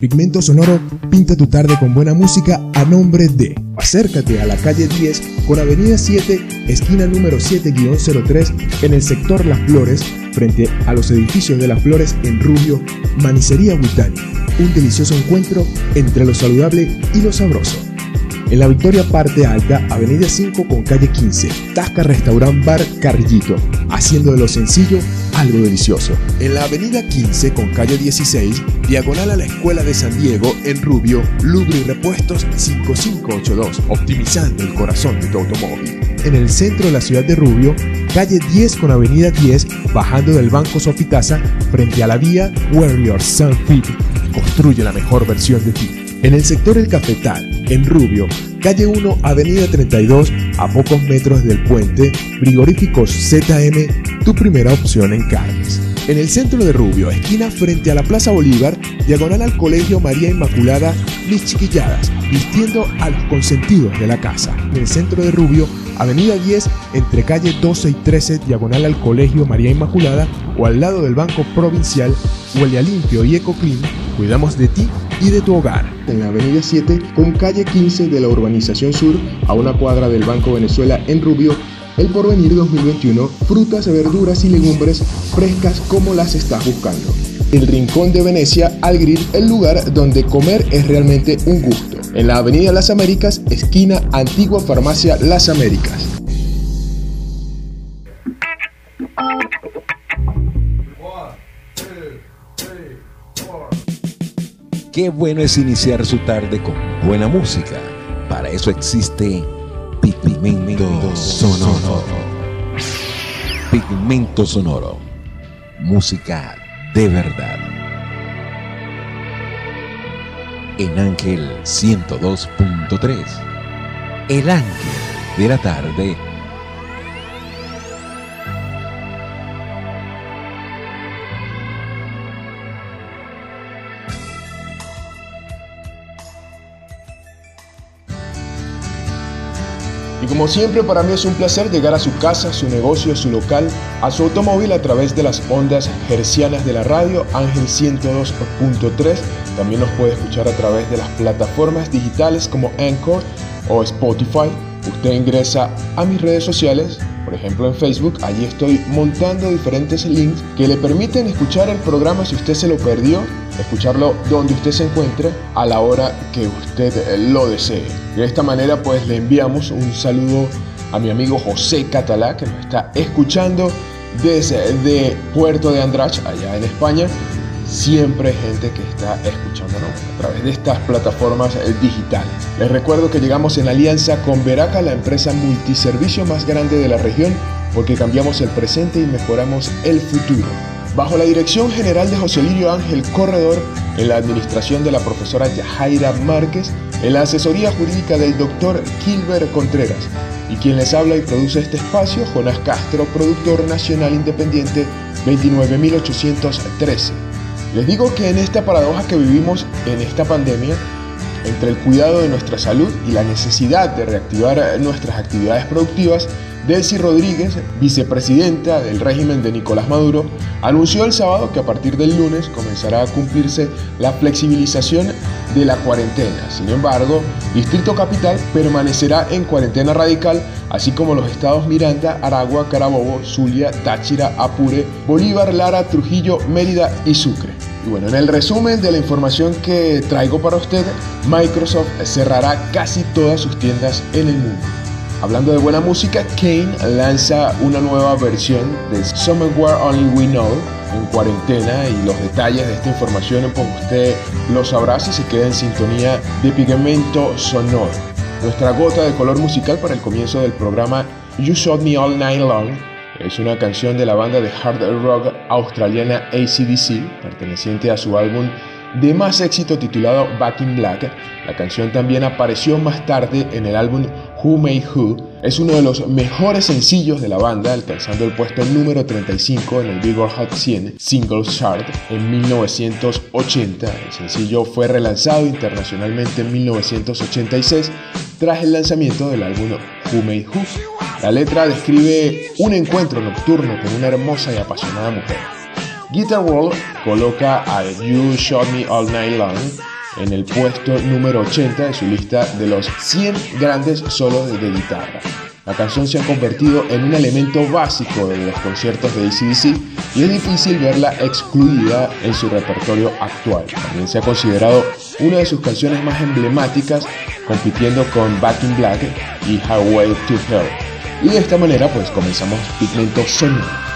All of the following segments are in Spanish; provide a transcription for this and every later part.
Pigmento Sonoro pinta tu tarde con buena música a nombre de. Acércate a la calle 10 con Avenida 7, esquina número 7-03 en el sector Las Flores, frente a los edificios de Las Flores en Rubio, Manicería Huitani. Un delicioso encuentro entre lo saludable y lo sabroso. En la Victoria Parte Alta, Avenida 5 con calle 15, Tasca Restaurant Bar Carrillito, haciendo de lo sencillo algo delicioso. En la Avenida 15 con calle 16, diagonal a la Escuela de San Diego, en Rubio, Lubri Repuestos 5582, optimizando el corazón de tu automóvil. En el centro de la ciudad de Rubio, calle 10 con avenida 10, bajando del Banco Sofitasa, frente a la vía Warrior Sun Fit, construye la mejor versión de ti. En el sector El Cafetal, en Rubio, calle 1, avenida 32, a pocos metros del puente, frigoríficos ZM, tu primera opción en carnes. En el centro de Rubio, esquina frente a la Plaza Bolívar, diagonal al Colegio María Inmaculada, mis chiquilladas, vistiendo a los consentidos de la casa. En el centro de Rubio, avenida 10, entre calle 12 y 13, diagonal al Colegio María Inmaculada, o al lado del Banco Provincial, huele a limpio y ecoclean, cuidamos de ti y de tu hogar. En la avenida 7 con calle 15 de la urbanización sur a una cuadra del Banco Venezuela en Rubio, el Porvenir 2021, frutas, verduras y legumbres frescas como las estás buscando. El Rincón de Venecia al Grill, el lugar donde comer es realmente un gusto. En la avenida Las Américas, esquina Antigua Farmacia Las Américas. Qué bueno es iniciar su tarde con buena música. Para eso existe Pigmento Sonoro. Pigmento Sonoro. Música de verdad. En Ángel 102.3. El ángel de la tarde como siempre para mí es un placer llegar a su casa, su negocio, su local, a su automóvil a través de las ondas hercianas de la radio Ángel 102.3. También nos puede escuchar a través de las plataformas digitales como Anchor o Spotify. Usted ingresa a mis redes sociales, por ejemplo en Facebook, allí estoy montando diferentes links que le permiten escuchar el programa si usted se lo perdió, escucharlo donde usted se encuentre a la hora que usted lo desee. De esta manera pues le enviamos un saludo a mi amigo José Catalá que nos está escuchando desde Puerto de Andrach, allá en España. Siempre gente que está escuchándonos a través de estas plataformas digitales. Les recuerdo que llegamos en alianza con Veraca, la empresa multiservicio más grande de la región, porque cambiamos el presente y mejoramos el futuro. Bajo la dirección general de José Lirio Ángel Corredor, en la administración de la profesora Yajaira Márquez, en la asesoría jurídica del doctor Kilber Contreras, y quien les habla y produce este espacio, Jonás Castro, productor nacional independiente 29813. Les digo que en esta paradoja que vivimos en esta pandemia, entre el cuidado de nuestra salud y la necesidad de reactivar nuestras actividades productivas, Delcy Rodríguez, vicepresidenta del régimen de Nicolás Maduro, anunció el sábado que a partir del lunes comenzará a cumplirse la flexibilización de la cuarentena. Sin embargo, Distrito Capital permanecerá en cuarentena radical, así como los estados Miranda, Aragua, Carabobo, Zulia, Táchira, Apure, Bolívar, Lara, Trujillo, Mérida y Sucre. Y bueno, en el resumen de la información que traigo para usted, Microsoft cerrará casi todas sus tiendas en el mundo. Hablando de buena música, Kane lanza una nueva versión de Somewhere Only We Know en cuarentena y los detalles de esta información pues usted lo sabrá si se queda en sintonía de Pigmento Sonoro. Nuestra gota de color musical para el comienzo del programa You Shot Me All Night Long es una canción de la banda de hard rock australiana ACDC, perteneciente a su álbum de más éxito titulado Back in Black. La canción también apareció más tarde en el álbum Who Made Who. Es uno de los mejores sencillos de la banda, alcanzando el puesto número 35 en el Billboard Hot 100 Singles Chart en 1980. El sencillo fue relanzado internacionalmente en 1986 tras el lanzamiento del álbum Who Made Who. La letra describe un encuentro nocturno con una hermosa y apasionada mujer. Guitar World coloca a You Shot Me All Night Long en el puesto número 80 de su lista de los 100 grandes solos de guitarra. La canción se ha convertido en un elemento básico de los conciertos de ACDC y es difícil verla excluida en su repertorio actual. También se ha considerado una de sus canciones más emblemáticas, compitiendo con Back in Black y Highway to Hell. Y de esta manera pues comenzamos Pigmento Sonoro.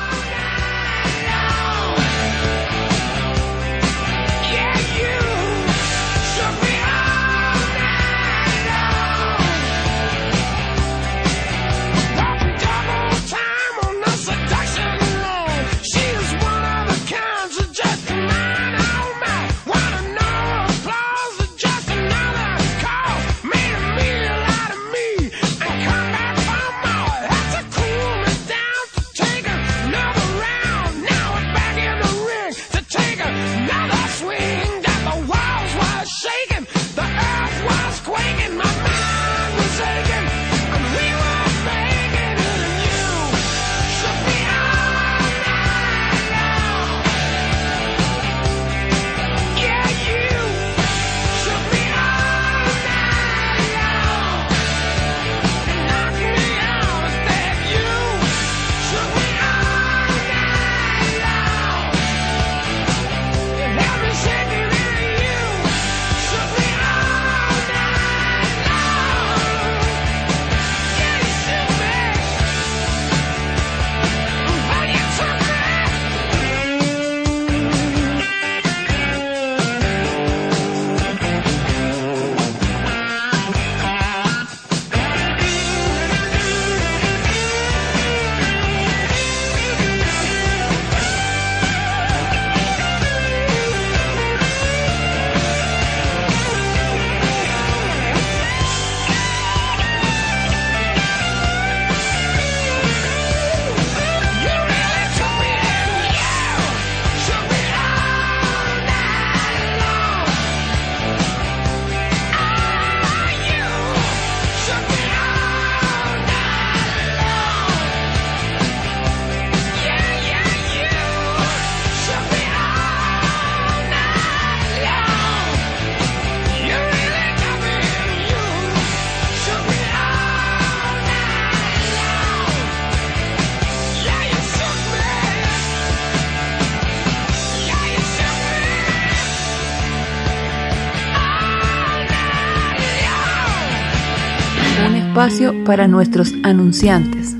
Para nuestros anunciantes.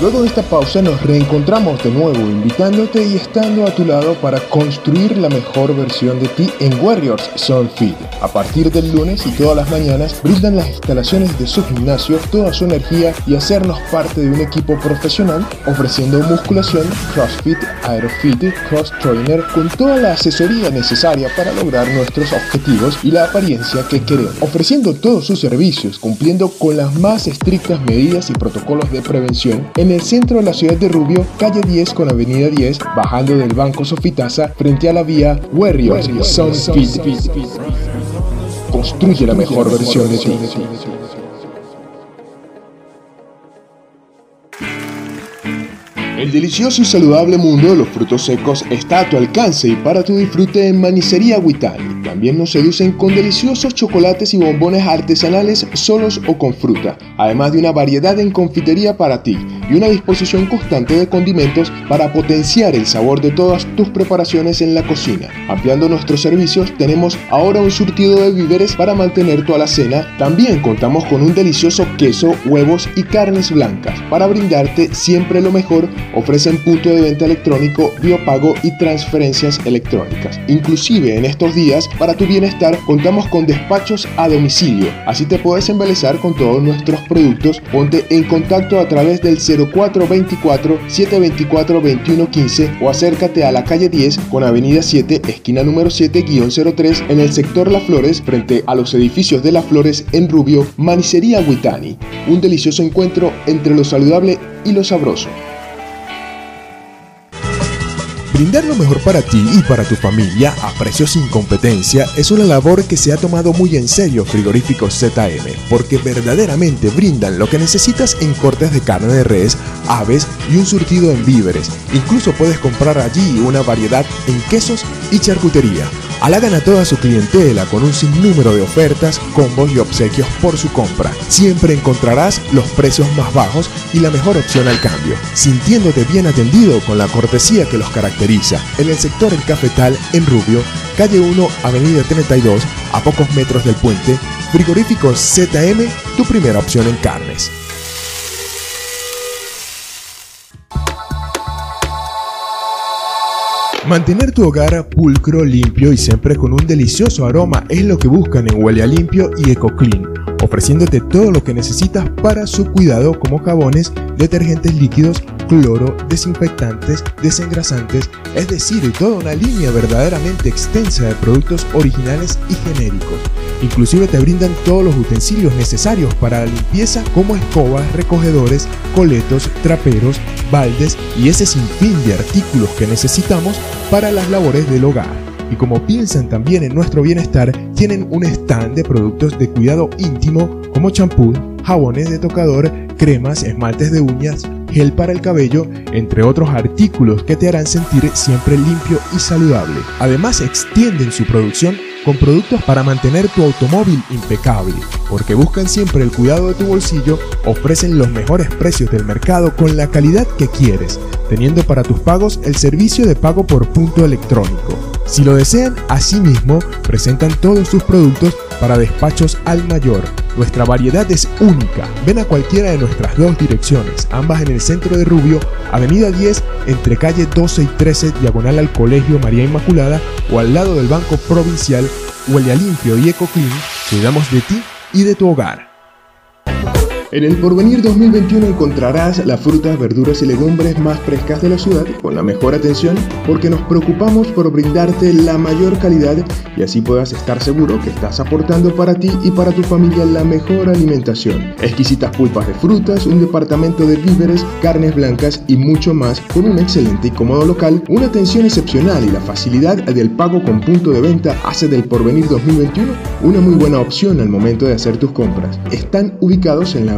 Luego de esta pausa nos reencontramos de nuevo invitándote y estando a tu lado para construir la mejor versión de ti en Warriors Soul Fit. A partir del lunes y todas las mañanas brindan las instalaciones de su gimnasio toda su energía y hacernos parte de un equipo profesional ofreciendo musculación, CrossFit, Aerofit, Cross Trainer con toda la asesoría necesaria para lograr nuestros objetivos y la apariencia que queremos, ofreciendo todos sus servicios cumpliendo con las más estrictas medidas y protocolos de prevención. En el centro de la ciudad de Rubio, calle 10 con avenida 10, bajando del Banco Sofitasa frente a la vía Warriors Construye la mejor versión de ti. El delicioso y saludable mundo de los frutos secos está a tu alcance y para tu disfrute en Manicería Huitani. También nos seducen con deliciosos chocolates y bombones artesanales solos o con fruta, además de una variedad en confitería para ti y una disposición constante de condimentos para potenciar el sabor de todas tus preparaciones en la cocina. Ampliando nuestros servicios, tenemos ahora un surtido de víveres para mantener tu alacena. También contamos con un delicioso queso, huevos y carnes blancas para brindarte siempre lo mejor ofrecen punto de venta electrónico, biopago y transferencias electrónicas. Inclusive en estos días, para tu bienestar, contamos con despachos a domicilio. Así te puedes embelezar con todos nuestros productos. Ponte en contacto a través del 0424 724 2115 o acércate a la calle 10 con avenida 7, esquina número 7-03 en el sector Las Flores frente a los edificios de Las Flores en Rubio, Manicería Huitani. Un delicioso encuentro entre lo saludable y lo sabroso. Brindar lo mejor para ti y para tu familia a precios sin competencia es una labor que se ha tomado muy en serio Frigoríficos ZM, porque verdaderamente brindan lo que necesitas en cortes de carne de res, aves y un surtido en víveres. Incluso puedes comprar allí una variedad en quesos y charcutería. Halagan a toda su clientela con un sinnúmero de ofertas, combos y obsequios por su compra. Siempre encontrarás los precios más bajos y la mejor opción al cambio, sintiéndote bien atendido con la cortesía que los caracteriza. En el sector El Cafetal, en Rubio, calle 1, avenida 32, a pocos metros del puente, Frigoríficos ZM, tu primera opción en carnes. Mantener tu hogar pulcro, limpio y siempre con un delicioso aroma es lo que buscan en Huele Limpio y EcoClean, ofreciéndote todo lo que necesitas para su cuidado como jabones, detergentes líquidos, cloro, desinfectantes, desengrasantes, es decir, toda una línea verdaderamente extensa de productos originales y genéricos. Inclusive te brindan todos los utensilios necesarios para la limpieza como escobas, recogedores, coletos, traperos, baldes y ese sinfín de artículos que necesitamos para las labores del hogar. Y como piensan también en nuestro bienestar, tienen un stand de productos de cuidado íntimo como champú, jabones de tocador, cremas, esmaltes de uñas, gel para el cabello, entre otros artículos que te harán sentir siempre limpio y saludable. Además extienden su producción con productos para mantener tu automóvil impecable, porque buscan siempre el cuidado de tu bolsillo, ofrecen los mejores precios del mercado con la calidad que quieres, teniendo para tus pagos el servicio de pago por punto electrónico. Si lo desean, asimismo, presentan todos sus productos para despachos al mayor. Nuestra variedad es única. Ven a cualquiera de nuestras dos direcciones, ambas en el centro de Rubio, Avenida 10, entre calle 12 y 13, diagonal al Colegio María Inmaculada, o al lado del Banco Provincial, Huele a Limpio y EcoClean, cuidamos de ti y de tu hogar. En el Porvenir 2021 encontrarás las frutas, verduras y legumbres más frescas de la ciudad con la mejor atención porque nos preocupamos por brindarte la mayor calidad y así puedas estar seguro que estás aportando para ti y para tu familia la mejor alimentación. Exquisitas pulpas de frutas, un departamento de víveres, carnes blancas y mucho más con un excelente y cómodo local, una atención excepcional y la facilidad del pago con punto de venta hace del Porvenir 2021 una muy buena opción al momento de hacer tus compras. Están ubicados en la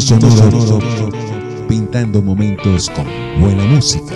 Sonoro, pintando momentos con buena música.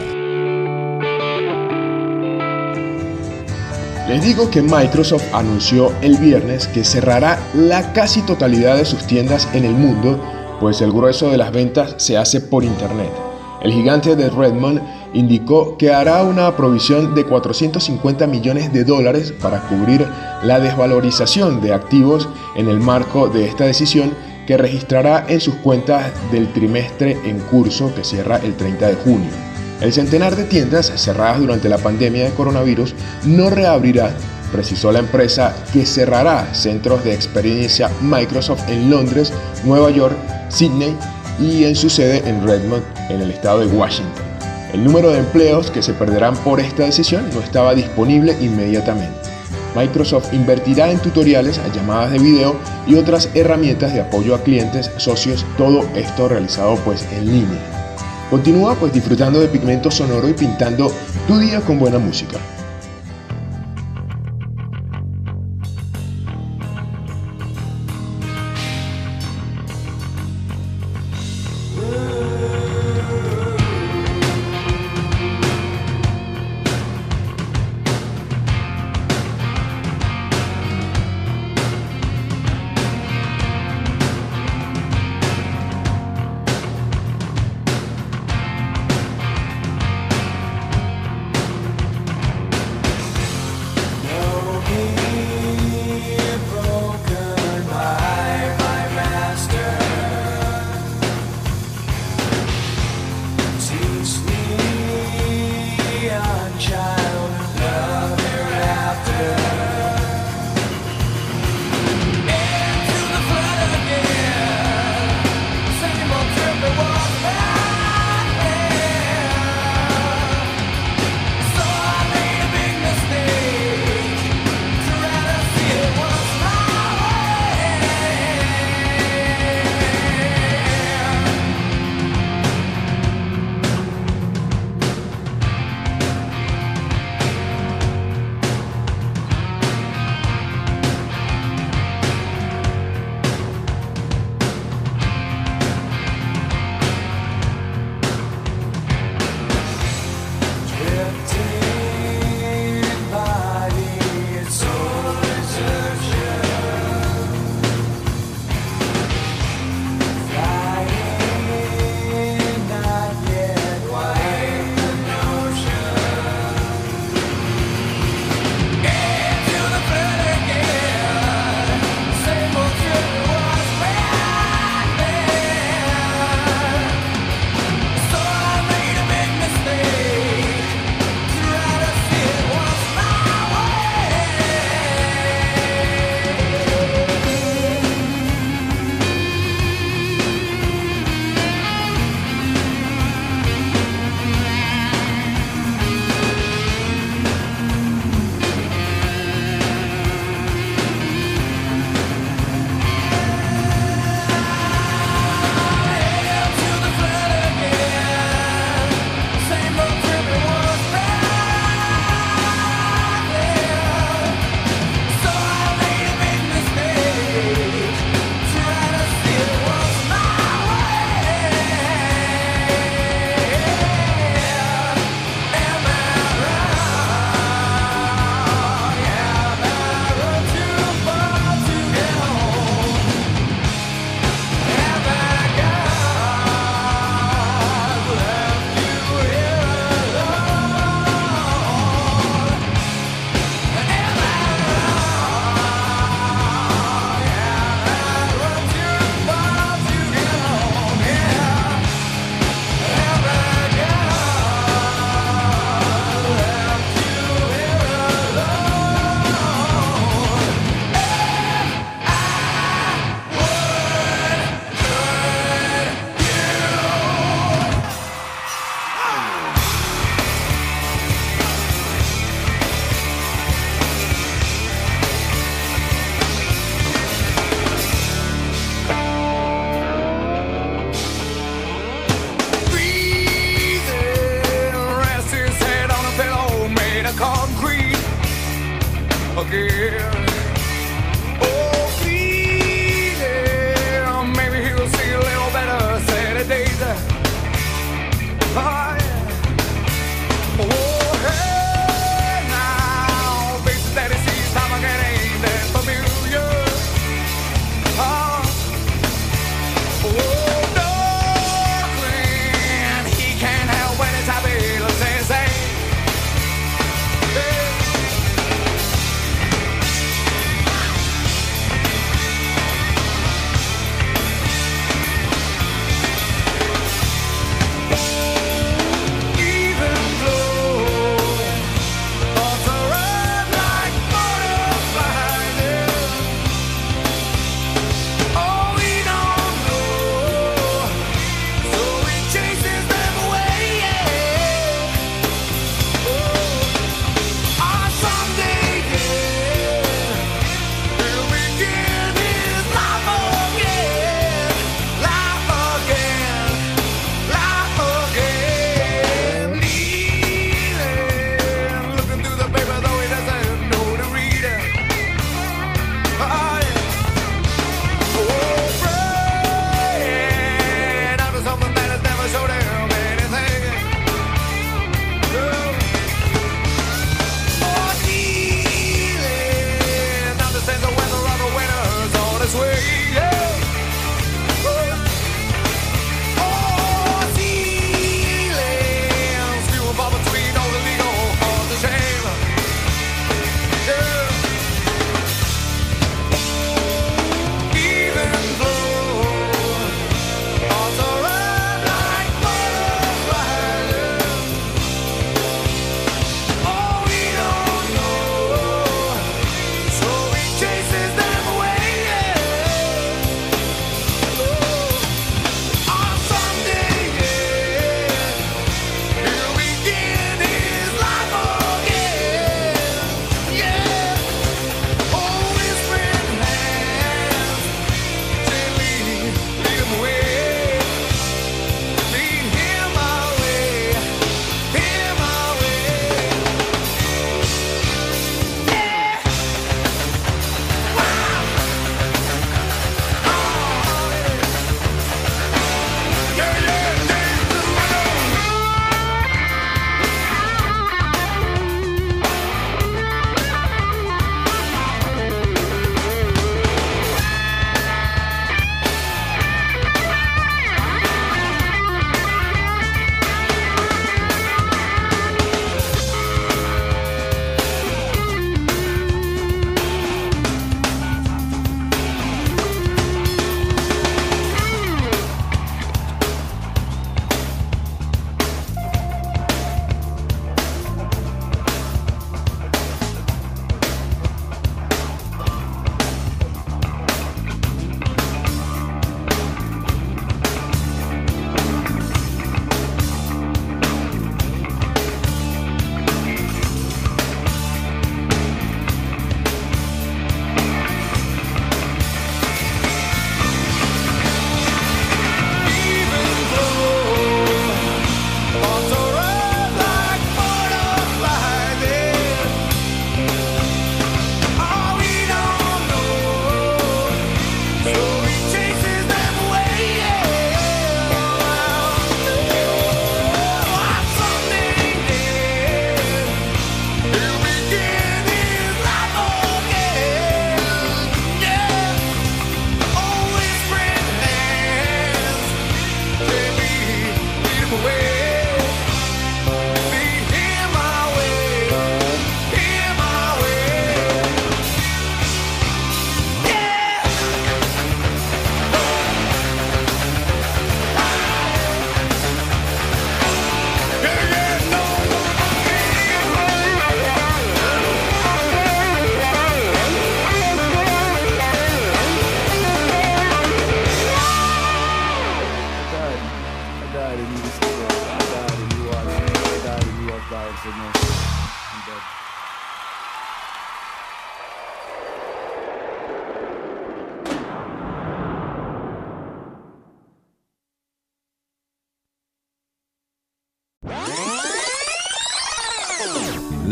Les digo que Microsoft anunció el viernes que cerrará la casi totalidad de sus tiendas en el mundo, pues el grueso de las ventas se hace por Internet. El gigante de Redmond indicó que hará una provisión de 450 millones de dólares para cubrir la desvalorización de activos en el marco de esta decisión que registrará en sus cuentas del trimestre en curso que cierra el 30 de junio. El centenar de tiendas cerradas durante la pandemia de coronavirus no reabrirá, precisó la empresa que cerrará centros de experiencia Microsoft en Londres, Nueva York, Sydney y en su sede en Redmond, en el estado de Washington. El número de empleos que se perderán por esta decisión no estaba disponible inmediatamente. Microsoft invertirá en tutoriales, llamadas de video y otras herramientas de apoyo a clientes, socios, todo esto realizado pues en línea. Continúa pues disfrutando de pigmento sonoro y pintando tu día con buena música.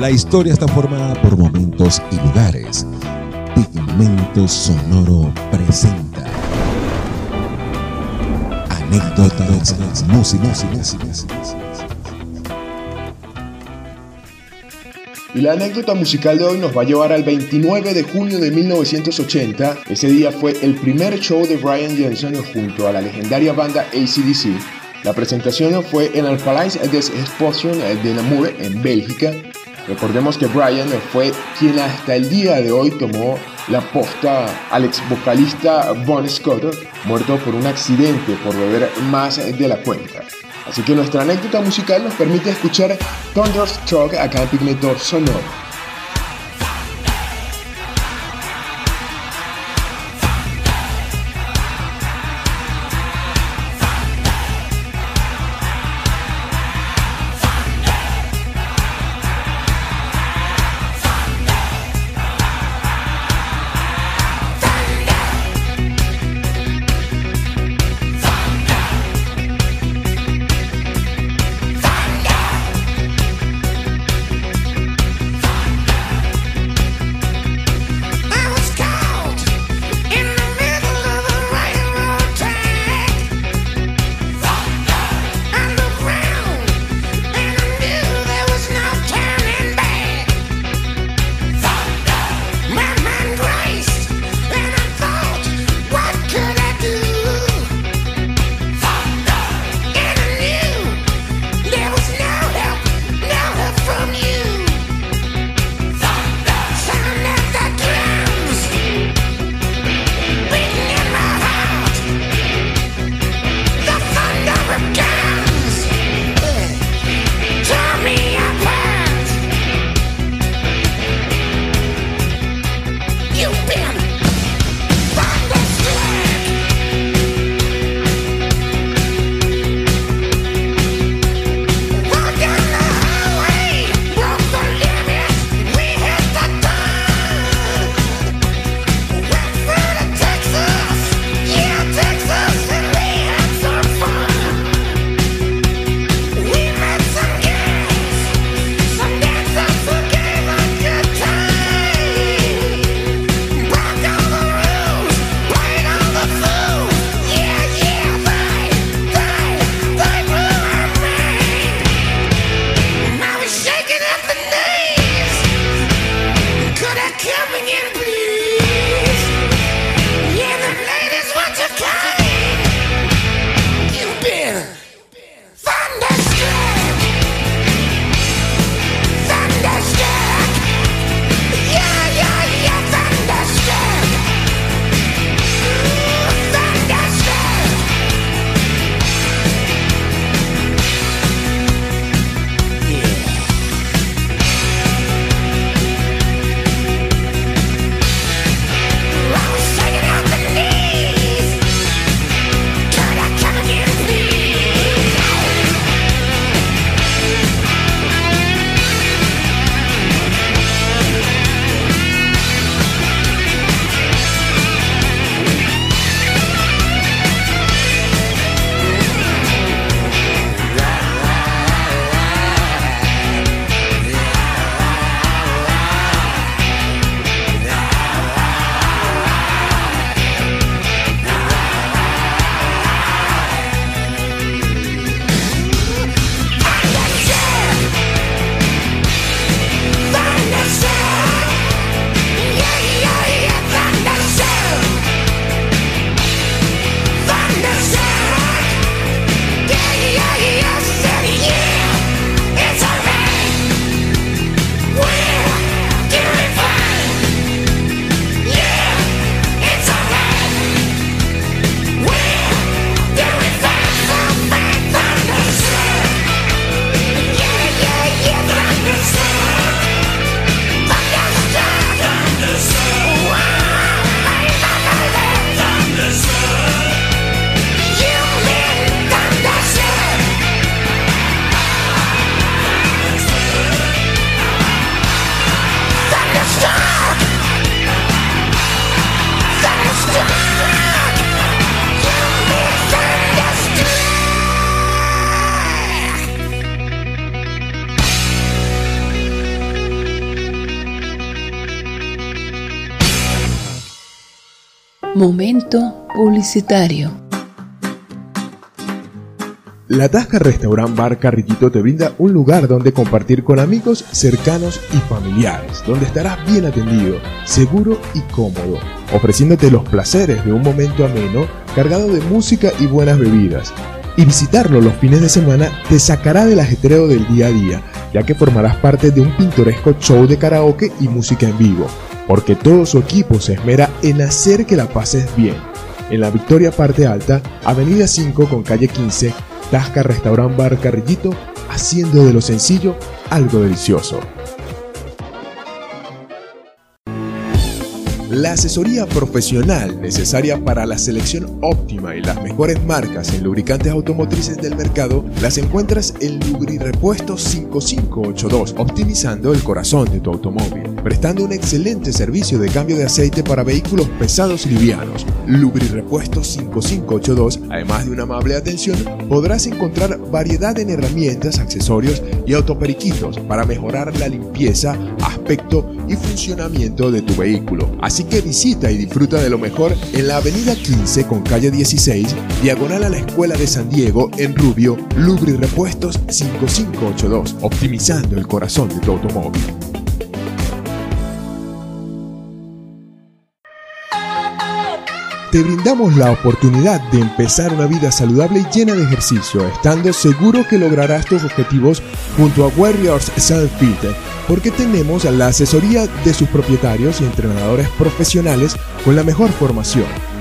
La historia está formada por momentos y lugares. Pigmento Sonoro presenta anécdotas músicas. Y la anécdota musical de hoy nos va a llevar al 29 de junio de 1980. Ese día fue el primer show de Brian Johnson junto a la legendaria banda ACDC. La presentación fue en el Palais des Expositions de Namur, en Bélgica, Recordemos que Brian fue quien hasta el día de hoy tomó la posta al ex vocalista Bon Scott, muerto por un accidente por beber más de la cuenta. Así que nuestra anécdota musical nos permite escuchar Thunderstruck acá en Pigmento Sonoro. Momento publicitario. La Tasca Restaurant Bar Carrillito te brinda un lugar donde compartir con amigos cercanos y familiares, donde estarás bien atendido, seguro y cómodo, ofreciéndote los placeres de un momento ameno cargado de música y buenas bebidas. Y visitarlo los fines de semana te sacará del ajetreo del día a día, ya que formarás parte de un pintoresco show de karaoke y música en vivo, porque todo su equipo se esmera en hacer que la pases bien. En la Victoria Parte Alta, Avenida 5 con calle 15, Tasca Restaurant Bar Carrillito, haciendo de lo sencillo algo delicioso. La asesoría profesional necesaria para la selección óptima y las mejores marcas en lubricantes automotrices del mercado las encuentras en Lubri Repuestos 5582, optimizando el corazón de tu automóvil, prestando un excelente servicio de cambio de aceite para vehículos pesados y livianos. Lubri Repuestos 5582, además de una amable atención, podrás encontrar variedad en herramientas, accesorios y autoperiquitos para mejorar la limpieza, aspecto y funcionamiento de tu vehículo. Así que visita y disfruta de lo mejor en la avenida 15 con calle 16, diagonal a la Escuela de San Diego en Rubio, Lubri Repuestos 5582, optimizando el corazón de tu automóvil. Te brindamos la oportunidad de empezar una vida saludable y llena de ejercicio, estando seguro que lograrás tus objetivos junto a Warriors Self Fit, porque tenemos la asesoría de sus propietarios y entrenadores profesionales con la mejor formación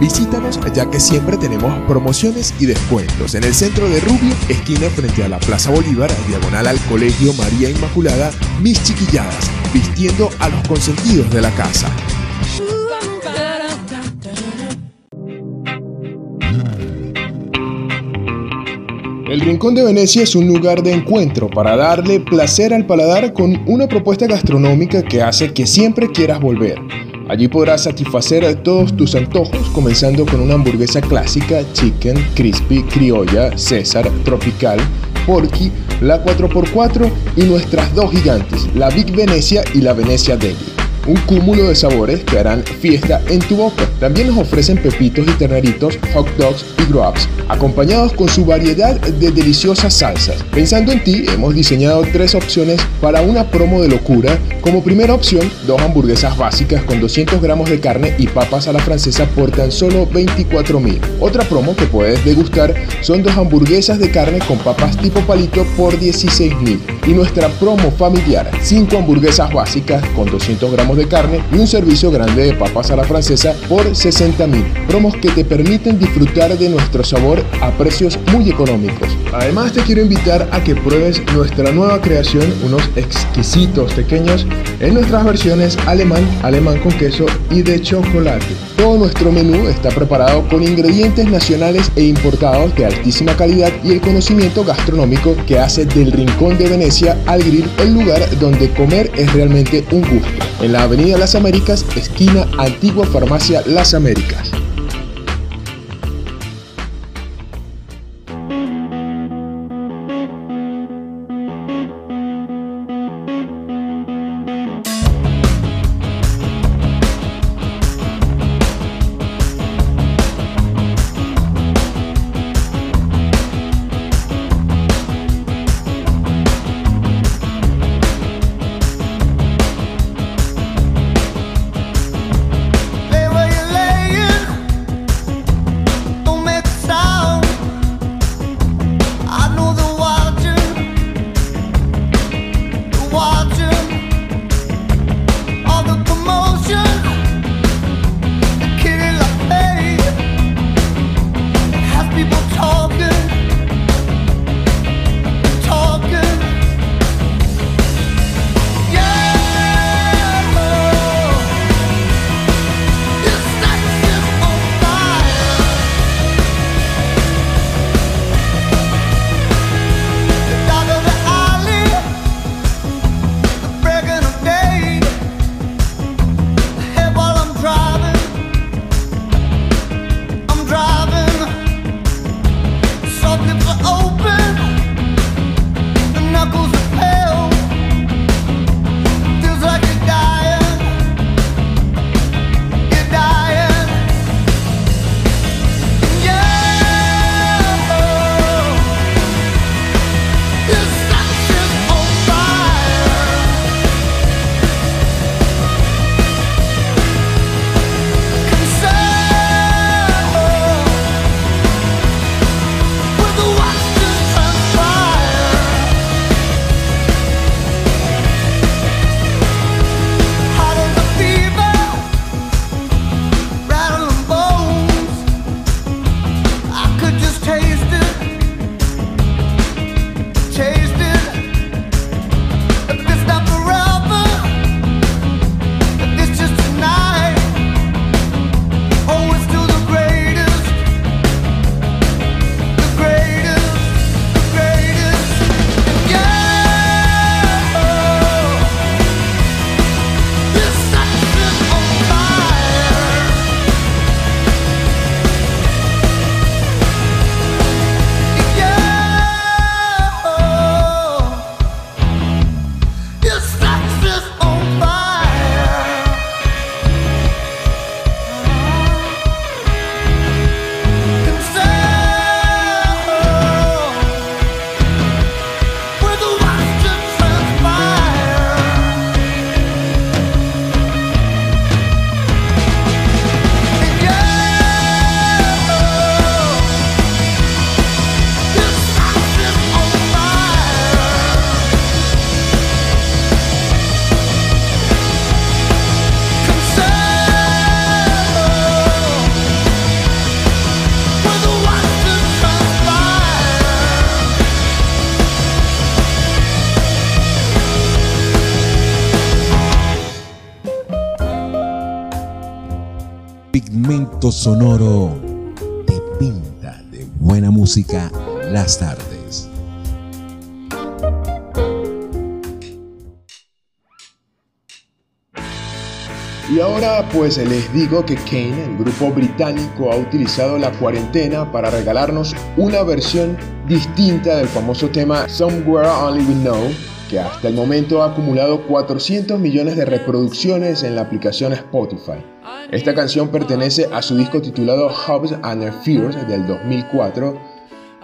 Visítanos ya que siempre tenemos promociones y descuentos en el centro de Rubio, esquina frente a la Plaza Bolívar, diagonal al Colegio María Inmaculada, Mis Chiquilladas, vistiendo a los consentidos de la casa. El Rincón de Venecia es un lugar de encuentro para darle placer al paladar con una propuesta gastronómica que hace que siempre quieras volver. Allí podrás satisfacer todos tus antojos, comenzando con una hamburguesa clásica, chicken, crispy, criolla, César, tropical, porky, la 4x4 y nuestras dos gigantes, la Big Venecia y la Venecia Deli un cúmulo de sabores que harán fiesta en tu boca. También nos ofrecen pepitos y terneritos, hot dogs y grubs, acompañados con su variedad de deliciosas salsas. Pensando en ti, hemos diseñado tres opciones para una promo de locura. Como primera opción, dos hamburguesas básicas con 200 gramos de carne y papas a la francesa por tan solo 24 mil. Otra promo que puedes degustar son dos hamburguesas de carne con papas tipo palito por 16 mil. Y nuestra promo familiar, 5 hamburguesas básicas con 200 gramos de carne y un servicio grande de papas a la francesa por 60 mil. Promos que te permiten disfrutar de nuestro sabor a precios muy económicos. Además te quiero invitar a que pruebes nuestra nueva creación, unos exquisitos pequeños en nuestras versiones alemán, alemán con queso y de chocolate. Todo nuestro menú está preparado con ingredientes nacionales e importados de altísima calidad y el conocimiento gastronómico que hace del Rincón de Venecia al Grill el lugar donde comer es realmente un gusto. En la Avenida Las Américas, esquina Antigua Farmacia Las Américas. Sonoro te pinta de buena música las tardes. Y ahora pues les digo que Kane, el grupo británico, ha utilizado la cuarentena para regalarnos una versión distinta del famoso tema Somewhere Only We Know, que hasta el momento ha acumulado 400 millones de reproducciones en la aplicación Spotify. Esta canción pertenece a su disco titulado Hubs and Fears del 2004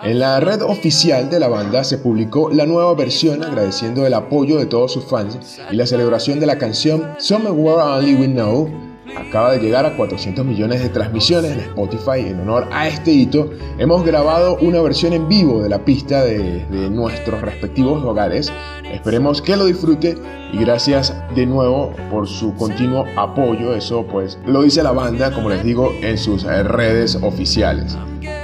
en la red oficial de la banda se publicó la nueva versión agradeciendo el apoyo de todos sus fans y la celebración de la canción Somewhere Only We Know acaba de llegar a 400 millones de transmisiones en Spotify. En honor a este hito, hemos grabado una versión en vivo de la pista de, nuestros respectivos hogares. Esperemos que lo disfrute y gracias de nuevo por su continuo apoyo. Eso pues lo dice la banda, como les digo, en sus redes oficiales.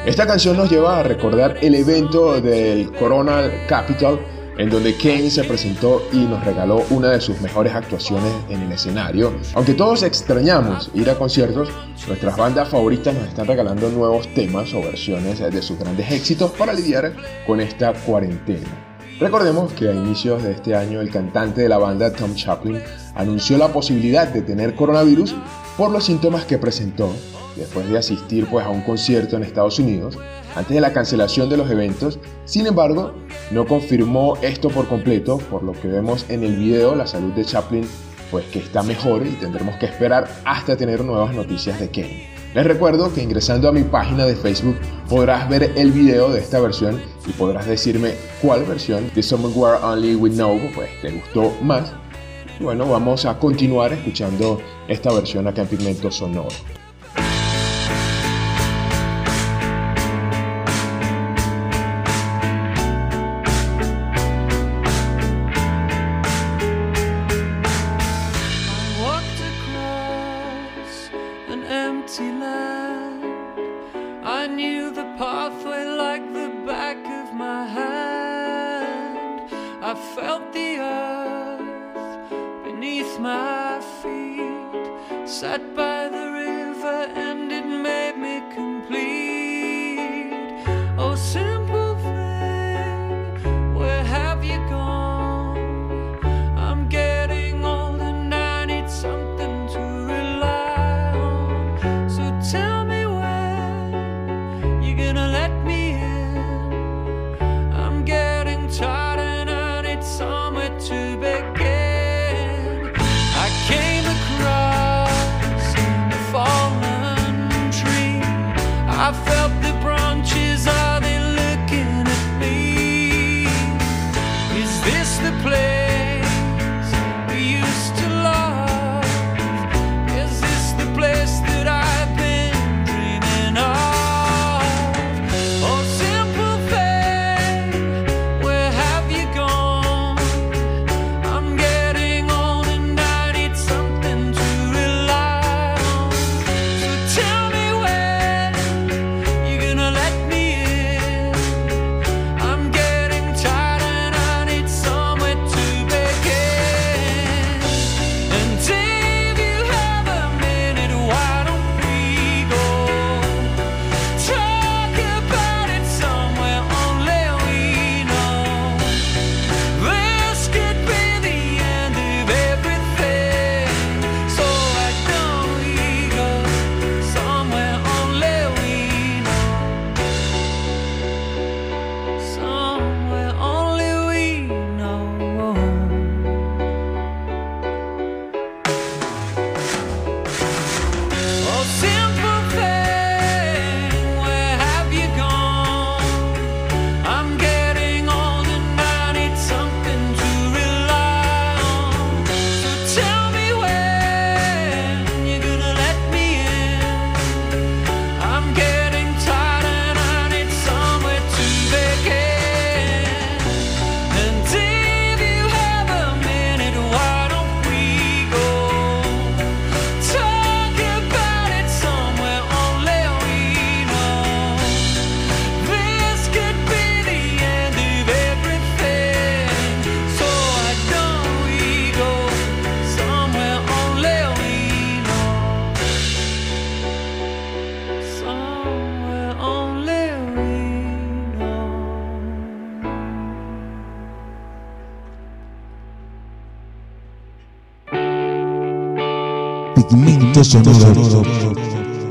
Esta canción nos lleva a recordar el evento del Coronal Capital en donde Kane se presentó y nos regaló una de sus mejores actuaciones en el escenario. Aunque todos extrañamos ir a conciertos, nuestras bandas favoritas nos están regalando nuevos temas o versiones de sus grandes éxitos para lidiar con esta cuarentena. Recordemos que a inicios de este año el cantante de la banda Tom Chaplin anunció la posibilidad de tener coronavirus por los síntomas que presentó después de asistir pues, a un concierto en Estados Unidos antes de la cancelación de los eventos. Sin embargo, no confirmó esto por completo, por lo que vemos en el video, la salud de Chaplin pues que está mejor y tendremos que esperar hasta tener nuevas noticias de Kane. Les recuerdo que ingresando a mi página de Facebook podrás ver el video de esta versión y podrás decirme cuál versión de Somewhere Only We Know pues, te gustó más. Bueno, vamos a continuar escuchando esta versión acá en Pigmento Sonoro. empty land. I knew the pathway like the back of my hand. I felt the earth beneath my feet, sat by the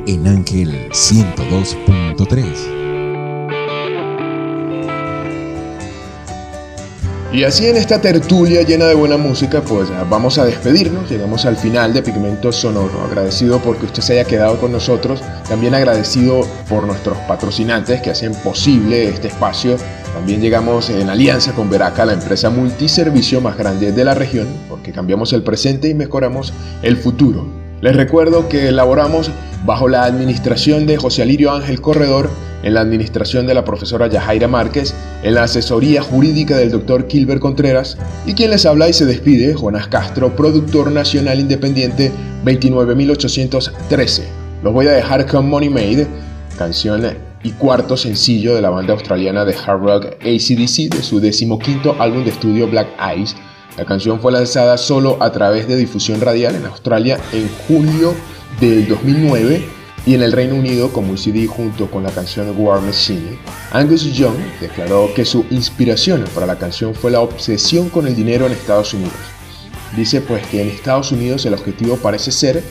En Ángel 102.3. Y así en esta tertulia llena de buena música, pues vamos a despedirnos, llegamos al final de Pigmento Sonoro, agradecido porque usted se haya quedado con nosotros, también agradecido por nuestros patrocinantes que hacen posible este espacio, también llegamos en alianza con Veraca, la empresa multiservicio más grande de la región, porque cambiamos el presente y mejoramos el futuro. Les recuerdo que elaboramos bajo la administración de José Alirio Ángel Corredor, en la administración de la profesora Yajaira Márquez, en la asesoría jurídica del doctor Kilber Contreras y quien les habla y se despide, Jonas Castro, productor nacional independiente 29813. Los voy a dejar con Money Made, canción y cuarto sencillo de la banda australiana de hard rock ACDC de su decimoquinto álbum de estudio Black Eyes. La canción fue lanzada solo a través de difusión radial en Australia en julio del 2009 y en el Reino Unido como CD junto con la canción War Machine, Angus Young declaró que su inspiración para la canción fue la obsesión con el dinero en Estados Unidos. Dice pues que en Estados Unidos el objetivo parece ser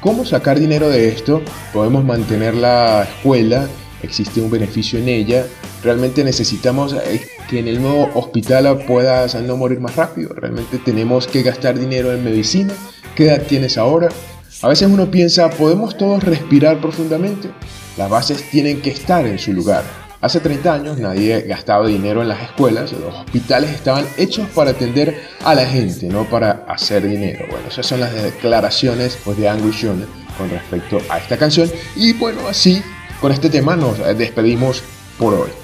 cómo sacar dinero de esto, podemos mantener la escuela, existe un beneficio en ella, realmente necesitamos eh, que en el nuevo hospital puedas no morir más rápido, realmente tenemos que gastar dinero en medicina, ¿qué edad tienes ahora? A veces uno piensa, ¿podemos todos respirar profundamente? Las bases tienen que estar en su lugar. Hace 30 años nadie gastaba dinero en las escuelas, los hospitales estaban hechos para atender a la gente, no para hacer dinero. Bueno, esas son las declaraciones pues, de Angus Young con respecto a esta canción. Y bueno, así, con este tema nos despedimos por hoy.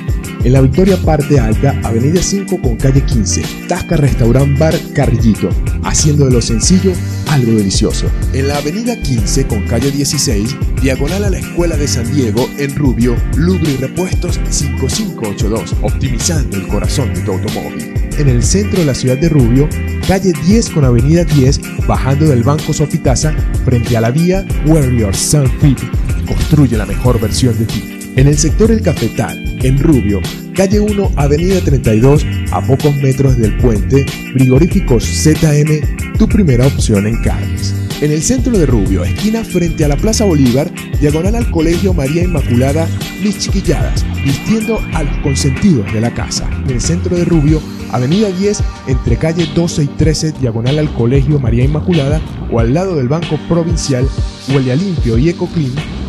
En la Victoria Parte Alta, Avenida 5 con calle 15, Tasca Restaurant Bar Carrillito, haciendo de lo sencillo algo delicioso. En la Avenida 15 con calle 16, diagonal a la Escuela de San Diego, en Rubio, Lubri Repuestos 5582, optimizando el corazón de tu automóvil. En el centro de la ciudad de Rubio, calle 10 con avenida 10, bajando del Banco Sofitasa, frente a la vía Warrior Sun Fit. Construye la mejor versión de ti. En el sector El Cafetal, en Rubio, calle 1, avenida 32, a pocos metros del puente, frigoríficos ZM, tu primera opción en carnes. En el centro de Rubio, esquina frente a la Plaza Bolívar, diagonal al Colegio María Inmaculada, mis chiquilladas, vistiendo a los consentidos de la casa. En el centro de Rubio, avenida 10, entre calle 12 y 13, diagonal al Colegio María Inmaculada, o al lado del Banco Provincial, huele a limpio y eco clean,